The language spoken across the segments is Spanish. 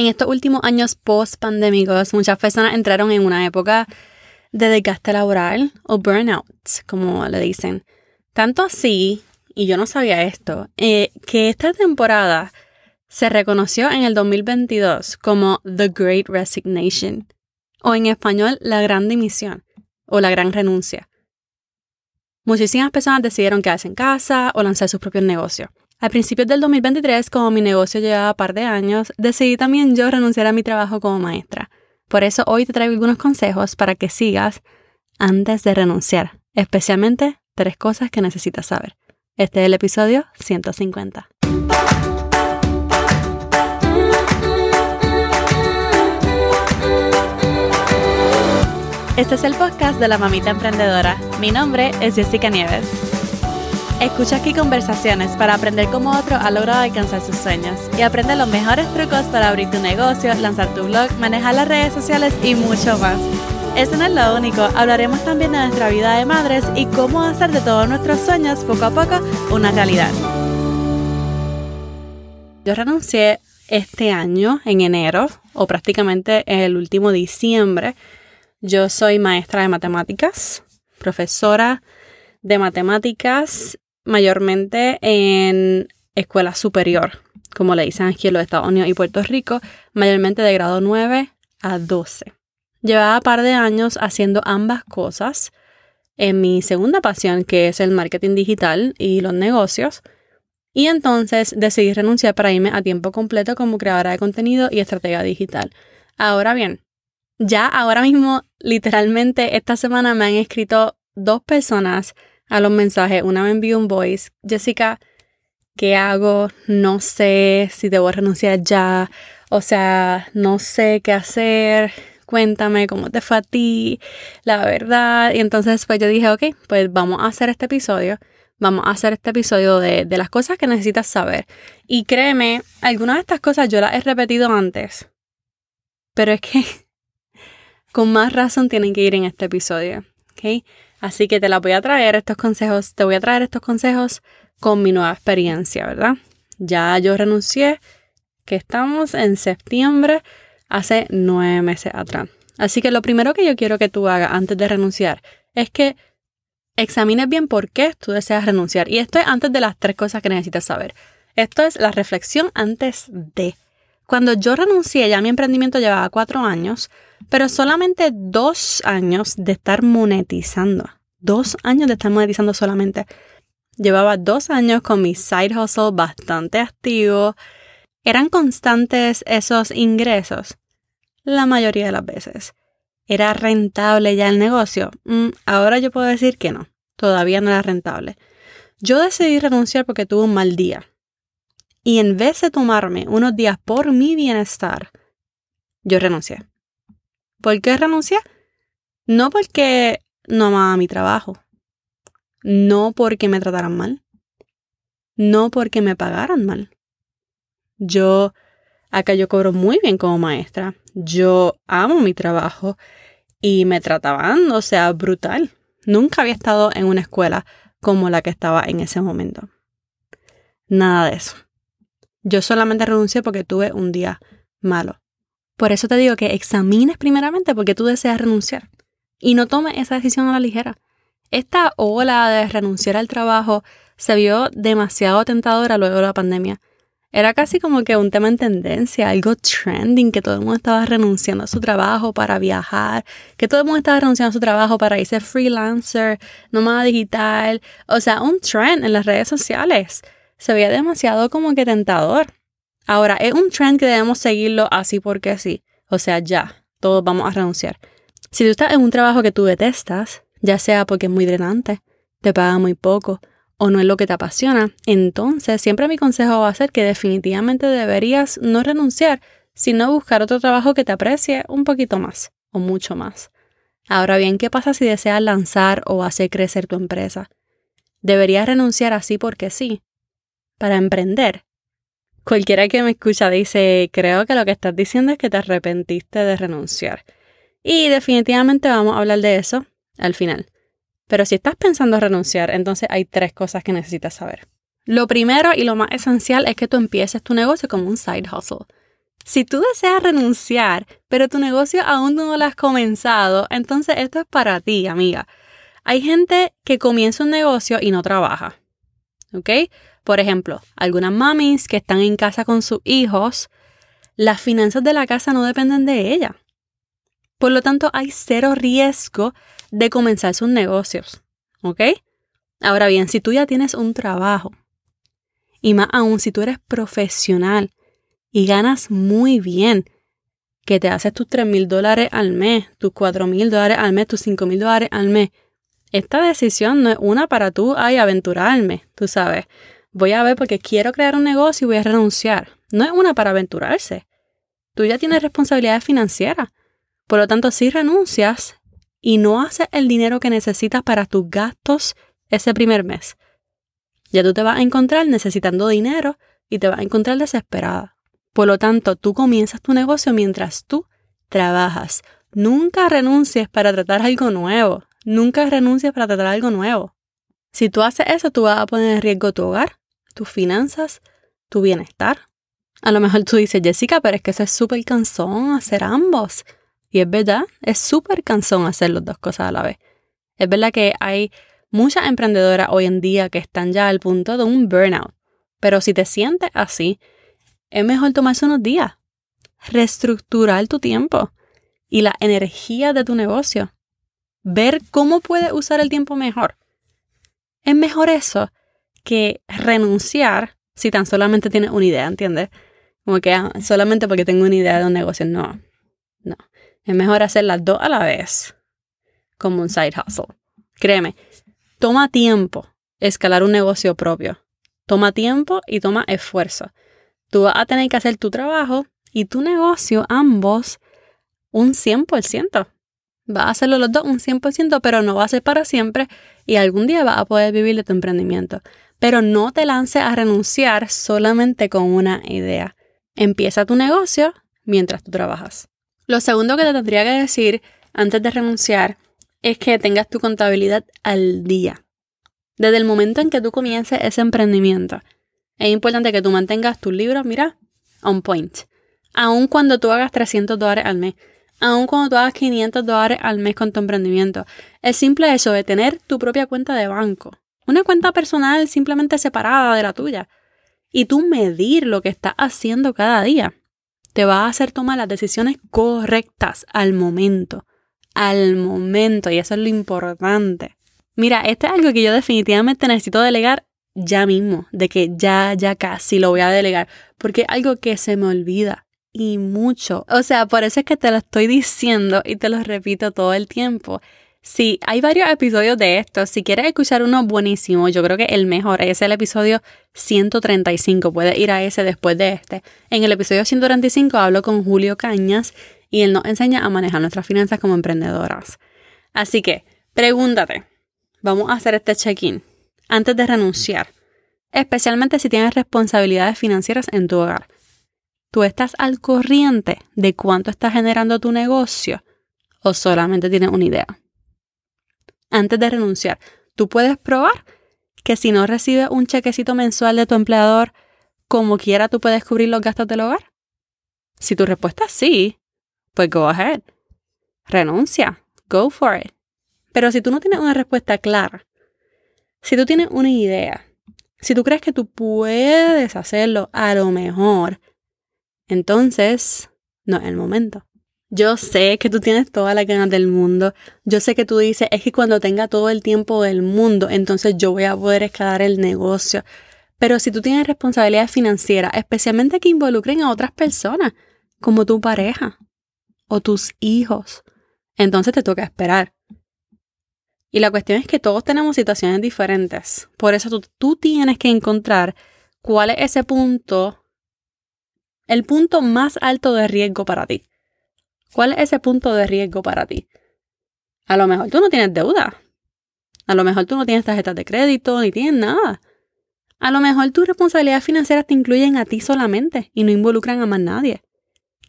En estos últimos años post-pandémicos, muchas personas entraron en una época de desgaste laboral o burnout, como le dicen. Tanto así, y yo no sabía esto, eh, que esta temporada se reconoció en el 2022 como The Great Resignation, o en español La Gran Dimisión, o La Gran Renuncia. Muchísimas personas decidieron quedarse en casa o lanzar sus propios negocios. A principios del 2023, como mi negocio llevaba par de años, decidí también yo renunciar a mi trabajo como maestra. Por eso hoy te traigo algunos consejos para que sigas antes de renunciar, especialmente tres cosas que necesitas saber. Este es el episodio 150. Este es el podcast de la mamita emprendedora. Mi nombre es Jessica Nieves. Escucha aquí conversaciones para aprender cómo otro ha logrado alcanzar sus sueños y aprende los mejores trucos para abrir tu negocio, lanzar tu blog, manejar las redes sociales y mucho más. Eso no es lo único, hablaremos también de nuestra vida de madres y cómo hacer de todos nuestros sueños poco a poco una realidad. Yo renuncié este año, en enero, o prácticamente en el último diciembre. Yo soy maestra de matemáticas, profesora de matemáticas mayormente en escuela superior, como le dicen aquí en los Estados Unidos y Puerto Rico, mayormente de grado 9 a 12. Llevaba un par de años haciendo ambas cosas en mi segunda pasión, que es el marketing digital y los negocios. Y entonces decidí renunciar para irme a tiempo completo como creadora de contenido y estratega digital. Ahora bien, ya ahora mismo, literalmente, esta semana me han escrito dos personas a los mensajes. Una me envió un voice. Jessica, ¿qué hago? No sé si debo renunciar ya. O sea, no sé qué hacer. Cuéntame cómo te fue la verdad. Y entonces pues yo dije, ok, pues vamos a hacer este episodio. Vamos a hacer este episodio de, de las cosas que necesitas saber. Y créeme, algunas de estas cosas yo las he repetido antes. Pero es que con más razón tienen que ir en este episodio. ¿ok? Así que te la voy a traer estos consejos, te voy a traer estos consejos con mi nueva experiencia, ¿verdad? Ya yo renuncié, que estamos en septiembre, hace nueve meses atrás. Así que lo primero que yo quiero que tú hagas antes de renunciar es que examines bien por qué tú deseas renunciar. Y esto es antes de las tres cosas que necesitas saber. Esto es la reflexión antes de. Cuando yo renuncié, ya mi emprendimiento llevaba cuatro años, pero solamente dos años de estar monetizando. Dos años de estar monetizando solamente. Llevaba dos años con mi side hustle bastante activo. ¿Eran constantes esos ingresos? La mayoría de las veces. ¿Era rentable ya el negocio? Mm, ahora yo puedo decir que no. Todavía no era rentable. Yo decidí renunciar porque tuve un mal día. Y en vez de tomarme unos días por mi bienestar, yo renuncié. ¿Por qué renuncié? No porque no amaba mi trabajo, no porque me trataran mal, no porque me pagaran mal. Yo, acá yo cobro muy bien como maestra, yo amo mi trabajo y me trataban, o sea, brutal. Nunca había estado en una escuela como la que estaba en ese momento. Nada de eso. Yo solamente renuncié porque tuve un día malo. Por eso te digo que examines primeramente porque tú deseas renunciar y no tomes esa decisión a la ligera. Esta ola de renunciar al trabajo se vio demasiado tentadora luego de la pandemia. Era casi como que un tema en tendencia, algo trending, que todo el mundo estaba renunciando a su trabajo para viajar, que todo el mundo estaba renunciando a su trabajo para irse freelancer, nómada digital, o sea, un trend en las redes sociales. Se veía demasiado como que tentador. Ahora, es un trend que debemos seguirlo así porque sí. O sea, ya, todos vamos a renunciar. Si tú estás en un trabajo que tú detestas, ya sea porque es muy drenante, te paga muy poco o no es lo que te apasiona, entonces siempre mi consejo va a ser que definitivamente deberías no renunciar, sino buscar otro trabajo que te aprecie un poquito más o mucho más. Ahora bien, ¿qué pasa si deseas lanzar o hacer crecer tu empresa? Deberías renunciar así porque sí, para emprender Cualquiera que me escucha dice, creo que lo que estás diciendo es que te arrepentiste de renunciar. Y definitivamente vamos a hablar de eso al final. Pero si estás pensando en renunciar, entonces hay tres cosas que necesitas saber. Lo primero y lo más esencial es que tú empieces tu negocio como un side hustle. Si tú deseas renunciar, pero tu negocio aún no lo has comenzado, entonces esto es para ti, amiga. Hay gente que comienza un negocio y no trabaja. ¿Ok? Por ejemplo, algunas mamis que están en casa con sus hijos, las finanzas de la casa no dependen de ella. Por lo tanto, hay cero riesgo de comenzar sus negocios. ¿Ok? Ahora bien, si tú ya tienes un trabajo, y más aún si tú eres profesional y ganas muy bien, que te haces tus 3 mil dólares al mes, tus 4 mil dólares al mes, tus 5 mil dólares al mes, esta decisión no es una para tú, ay, aventurarme, tú sabes. Voy a ver porque quiero crear un negocio y voy a renunciar. No es una para aventurarse. Tú ya tienes responsabilidades financieras. Por lo tanto, si renuncias y no haces el dinero que necesitas para tus gastos ese primer mes, ya tú te vas a encontrar necesitando dinero y te vas a encontrar desesperada. Por lo tanto, tú comienzas tu negocio mientras tú trabajas. Nunca renuncies para tratar algo nuevo. Nunca renuncies para tratar algo nuevo. Si tú haces eso, tú vas a poner en riesgo tu hogar, tus finanzas, tu bienestar. A lo mejor tú dices, Jessica, pero es que eso es súper cansón hacer ambos. Y es verdad, es súper cansón hacer las dos cosas a la vez. Es verdad que hay muchas emprendedoras hoy en día que están ya al punto de un burnout. Pero si te sientes así, es mejor tomarse unos días, reestructurar tu tiempo y la energía de tu negocio ver cómo puedes usar el tiempo mejor. Es mejor eso que renunciar si tan solamente tienes una idea, ¿entiendes? Como que ah, solamente porque tengo una idea de un negocio. No, no. Es mejor hacer las dos a la vez, como un side hustle. Créeme, toma tiempo escalar un negocio propio. Toma tiempo y toma esfuerzo. Tú vas a tener que hacer tu trabajo y tu negocio, ambos, un 100%. Va a hacerlo los dos un 100%, pero no va a ser para siempre y algún día vas a poder vivir de tu emprendimiento. Pero no te lances a renunciar solamente con una idea. Empieza tu negocio mientras tú trabajas. Lo segundo que te tendría que decir antes de renunciar es que tengas tu contabilidad al día. Desde el momento en que tú comiences ese emprendimiento, es importante que tú mantengas tus libros, mira, on point. Aun cuando tú hagas 300 dólares al mes, aun cuando tú hagas 500 dólares al mes con tu emprendimiento. El simple hecho de tener tu propia cuenta de banco, una cuenta personal simplemente separada de la tuya, y tú medir lo que estás haciendo cada día, te va a hacer tomar las decisiones correctas al momento, al momento, y eso es lo importante. Mira, esto es algo que yo definitivamente necesito delegar ya mismo, de que ya, ya casi lo voy a delegar, porque es algo que se me olvida y mucho. O sea, por eso es que te lo estoy diciendo y te lo repito todo el tiempo. Sí, hay varios episodios de esto. Si quieres escuchar uno buenísimo, yo creo que el mejor es el episodio 135. Puedes ir a ese después de este. En el episodio 135 hablo con Julio Cañas y él nos enseña a manejar nuestras finanzas como emprendedoras. Así que, pregúntate. Vamos a hacer este check-in antes de renunciar, especialmente si tienes responsabilidades financieras en tu hogar. ¿Tú estás al corriente de cuánto está generando tu negocio o solamente tienes una idea? Antes de renunciar, tú puedes probar que si no recibes un chequecito mensual de tu empleador, como quiera tú puedes cubrir los gastos del hogar. Si tu respuesta es sí, pues go ahead. Renuncia. Go for it. Pero si tú no tienes una respuesta clara, si tú tienes una idea, si tú crees que tú puedes hacerlo a lo mejor, entonces, no es el momento. Yo sé que tú tienes toda la ganas del mundo. Yo sé que tú dices, es que cuando tenga todo el tiempo del mundo, entonces yo voy a poder escalar el negocio. Pero si tú tienes responsabilidades financieras, especialmente que involucren a otras personas, como tu pareja o tus hijos, entonces te toca esperar. Y la cuestión es que todos tenemos situaciones diferentes. Por eso tú, tú tienes que encontrar cuál es ese punto el punto más alto de riesgo para ti. ¿Cuál es ese punto de riesgo para ti? A lo mejor tú no tienes deuda. A lo mejor tú no tienes tarjetas de crédito ni tienes nada. A lo mejor tus responsabilidades financieras te incluyen a ti solamente y no involucran a más nadie.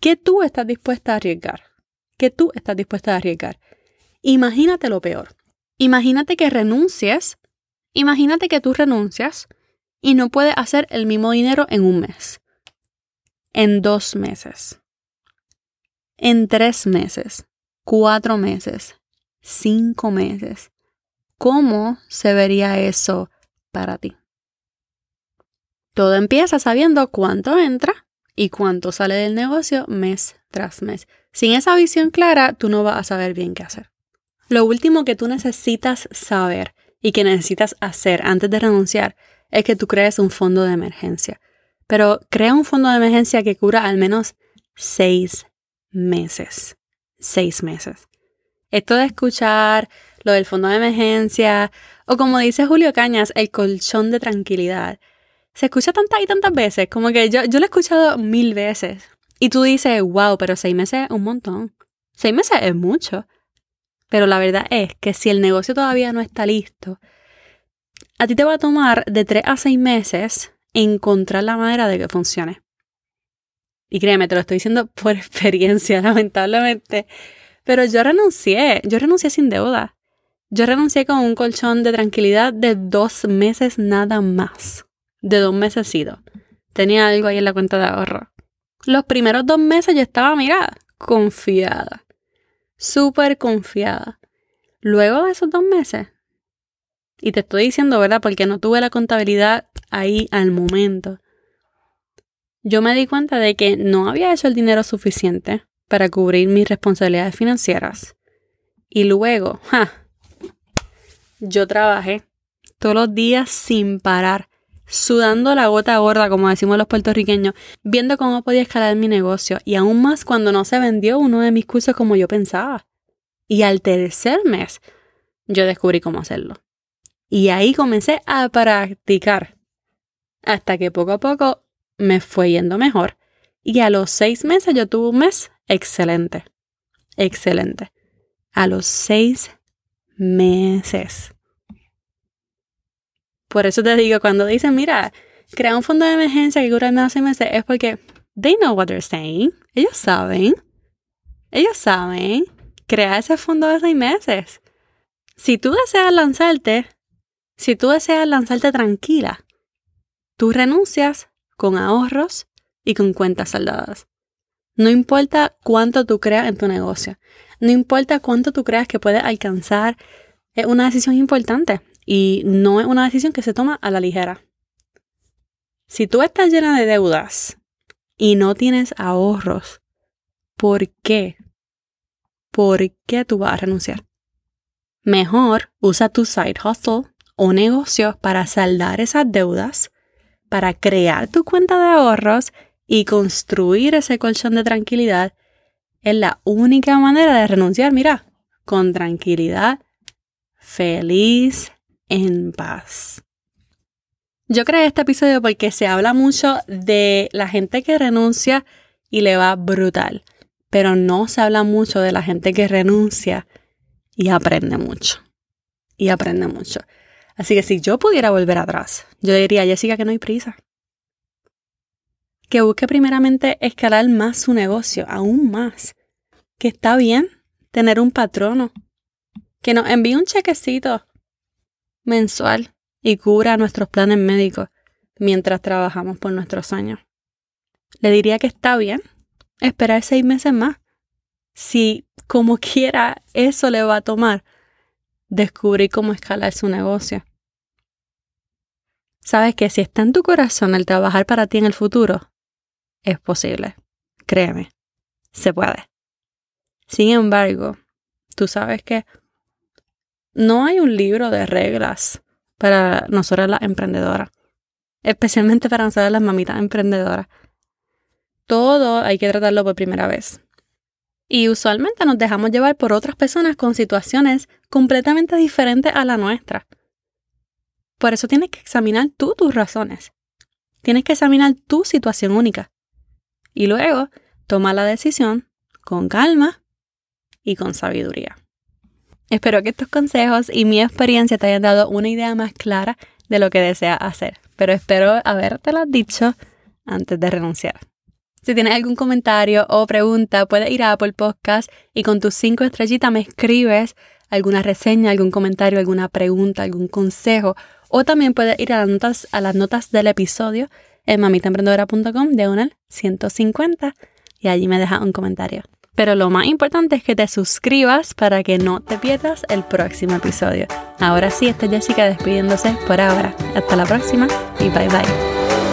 ¿Qué tú estás dispuesta a arriesgar? ¿Qué tú estás dispuesta a arriesgar? Imagínate lo peor. Imagínate que renuncies. Imagínate que tú renuncias y no puedes hacer el mismo dinero en un mes. en dos meses, en tres meses, cuatro meses, cinco meses. ¿Cómo se vería eso para ti? Todo empieza sabiendo cuánto entra y cuánto sale del negocio mes tras mes. Sin esa visión clara, tú no vas a saber bien qué hacer. Lo último que tú necesitas saber y que necesitas hacer antes de renunciar es que tú crees un fondo de emergencia. Pero crea un fondo de emergencia que cubra al menos seis meses. Seis meses. Esto de escuchar lo del fondo de emergencia o como dice Julio Cañas, el colchón de tranquilidad. Se escucha tantas y tantas veces, como que yo, yo lo he escuchado mil veces. Y tú dices, wow, pero seis meses es un montón. Seis meses es mucho. Pero la verdad es que si el negocio todavía no está listo, a ti te va a tomar de tres a seis meses encontrar la manera de que funcione. Y créeme, te lo estoy diciendo por experiencia, lamentablemente. Pero yo renuncié, yo renuncié sin deuda. Yo renuncié con un colchón de tranquilidad de dos meses nada más. De dos meses Tenía algo ahí en la cuenta de ahorro. Los primeros dos meses yo estaba, mira, confiada. Súper confiada. Luego de esos dos meses, y te estoy diciendo, ¿verdad? Porque no tuve la contabilidad ahí al momento. Yo me di cuenta de que no había hecho el dinero suficiente para cubrir mis responsabilidades financieras. Y luego, ja, yo trabajé todos los días sin parar sudando la gota gorda, como decimos los puertorriqueños, viendo cómo podía escalar mi negocio y aún más cuando no se vendió uno de mis cursos como yo pensaba. Y al tercer mes, yo descubrí cómo hacerlo. Y ahí comencé a practicar. Hasta que poco a poco me fue yendo mejor. Y a los seis meses yo tuve un mes excelente. Excelente. A los seis meses. Por eso te digo, cuando dicen, mira, crea un fondo de emergencia que cura menos seis meses, es porque they know what they're saying. Ellos saben. Ellos saben. Crea ese fondo de seis meses. Si tú deseas lanzarte, si tú deseas lanzarte tranquila, tú renuncias con ahorros y con cuentas saldadas. No importa cuánto tú creas en tu negocio, no importa cuánto tú creas que puedes alcanzar, es una decisión importante. Y no es una decisión que se toma a la ligera. Si tú estás llena de deudas y no tienes ahorros, ¿por qué? ¿Por qué tú vas a renunciar? Mejor usa tu side hustle o negocio para saldar esas deudas, para crear tu cuenta de ahorros y construir ese colchón de tranquilidad. Es la única manera de renunciar, mira, con tranquilidad, feliz, en paz. Yo creé este episodio porque se habla mucho de la gente que renuncia y le va brutal, pero no se habla mucho de la gente que renuncia y aprende mucho. Y aprende mucho. Así que si yo pudiera volver atrás, yo diría a Jessica que no hay prisa. Que busque primeramente escalar más su negocio, aún más. Que está bien tener un patrono. Que nos envíe un chequecito mensual y cubra nuestros planes médicos mientras trabajamos por nuestros sueños. Le diría que está bien esperar seis meses más. Si como quiera eso le va a tomar descubrir cómo escalar su negocio. Sabes que si está en tu corazón el trabajar para ti en el futuro, es posible. Créeme, se puede. Sin embargo, tú sabes que no hay un libro de reglas para nosotras las emprendedoras, especialmente para nosotras las mamitas emprendedoras. Todo hay que tratarlo por primera vez. Y usualmente nos dejamos llevar por otras personas con situaciones completamente diferentes a la nuestra. Por eso tienes que examinar tú tus razones. Tienes que examinar tu situación única. Y luego toma la decisión con calma y con sabiduría. Espero que estos consejos y mi experiencia te hayan dado una idea más clara de lo que deseas hacer, pero espero habértelo dicho antes de renunciar. Si tienes algún comentario o pregunta, puedes ir a Apple Podcast y con tus cinco estrellitas me escribes alguna reseña, algún comentario, alguna pregunta, algún consejo. O también puedes ir a las notas, a las notas del episodio en mamitaemprendedora.com diagonal 150 y allí me dejas un comentario. Pero lo más importante es que te suscribas para que no te pierdas el próximo episodio. Ahora sí, esta es Jessica despidiéndose por ahora. Hasta la próxima y bye bye.